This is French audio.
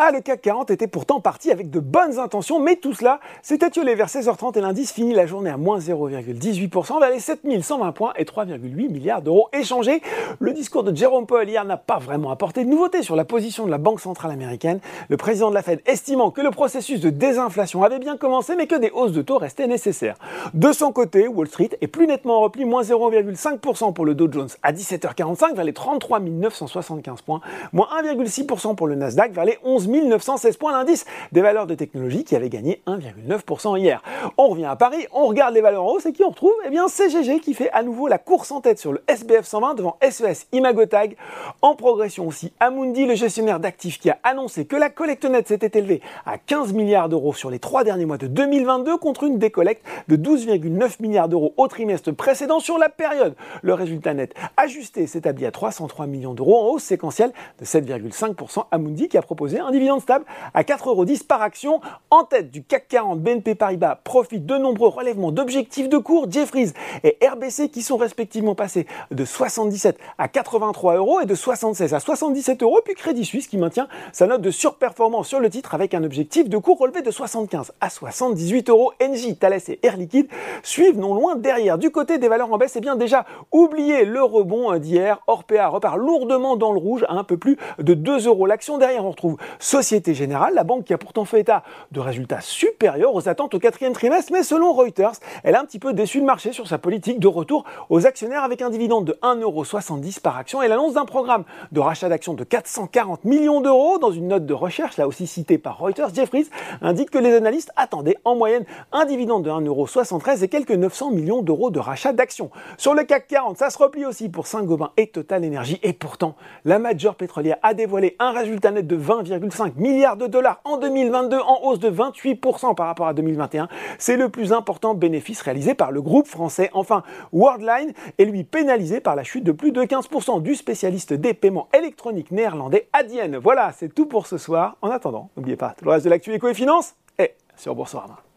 Ah, le CAC 40 était pourtant parti avec de bonnes intentions, mais tout cela s'est étiolé vers 16h30 et l'indice finit la journée à moins 0,18% vers les 7120 points et 3,8 milliards d'euros échangés. Le discours de Jerome Powell hier n'a pas vraiment apporté de nouveauté sur la position de la Banque centrale américaine. Le président de la Fed estimant que le processus de désinflation avait bien commencé, mais que des hausses de taux restaient nécessaires. De son côté, Wall Street est plus nettement en repli, moins 0,5% pour le Dow Jones à 17h45 vers les 33 975 points, moins 1,6% pour le Nasdaq vers les 11 916 points l'indice des valeurs de technologie qui avait gagné 1,9% hier. On revient à Paris, on regarde les valeurs en hausse et qui on retrouve? Eh bien CGG qui fait à nouveau la course en tête sur le SBF 120 devant SES e Imagotag. En progression aussi, Amundi, le gestionnaire d'actifs qui a annoncé que la collecte nette s'était élevée à 15 milliards d'euros sur les trois derniers mois de 2022 contre une décollecte de 12,9 milliards d'euros au trimestre précédent sur la période. Le résultat net ajusté s'établit à 303 millions d'euros en hausse séquentielle de 7,5%. Amundi qui a proposé un dividende stable à 4,10 euros par action. En tête du CAC 40, BNP Paribas profite de nombreux relèvements d'objectifs de cours. Jeffries et RBC qui sont respectivement passés de 77 à 83 euros et de 76 à 77 euros. Puis Crédit Suisse qui maintient sa note de surperformance sur le titre avec un objectif de cours relevé de 75 à 78 euros. Engie, Thales et Air Liquide suivent non loin derrière. Du côté des valeurs en baisse, eh bien déjà oublié le rebond d'hier. Orpea repart lourdement dans le rouge à un peu plus de 2 euros l'action. Derrière, on retrouve Société Générale, la banque qui a pourtant fait état de résultats supérieurs aux attentes au quatrième trimestre, mais selon Reuters, elle a un petit peu déçu le marché sur sa politique de retour aux actionnaires avec un dividende de 1,70€ par action et l'annonce d'un programme de rachat d'actions de 440 millions d'euros. Dans une note de recherche, là aussi citée par Reuters, Jeffries indique que les analystes attendaient en moyenne un dividende de 1,73€ et quelques 900 millions d'euros de rachat d'actions. Sur le CAC 40, ça se replie aussi pour Saint-Gobain et Total Energy et pourtant, la major pétrolière a dévoilé un résultat net de 20,5 milliards de dollars en 2022 en hausse de 28% par rapport à 2021. C'est le plus important bénéfice réalisé par le groupe français. Enfin, Worldline est lui pénalisé par la chute de plus de 15% du spécialiste des paiements électroniques néerlandais Adyen. Voilà, c'est tout pour ce soir. En attendant, n'oubliez pas, tout le reste de l'actu éco et finance est sur Boursorama.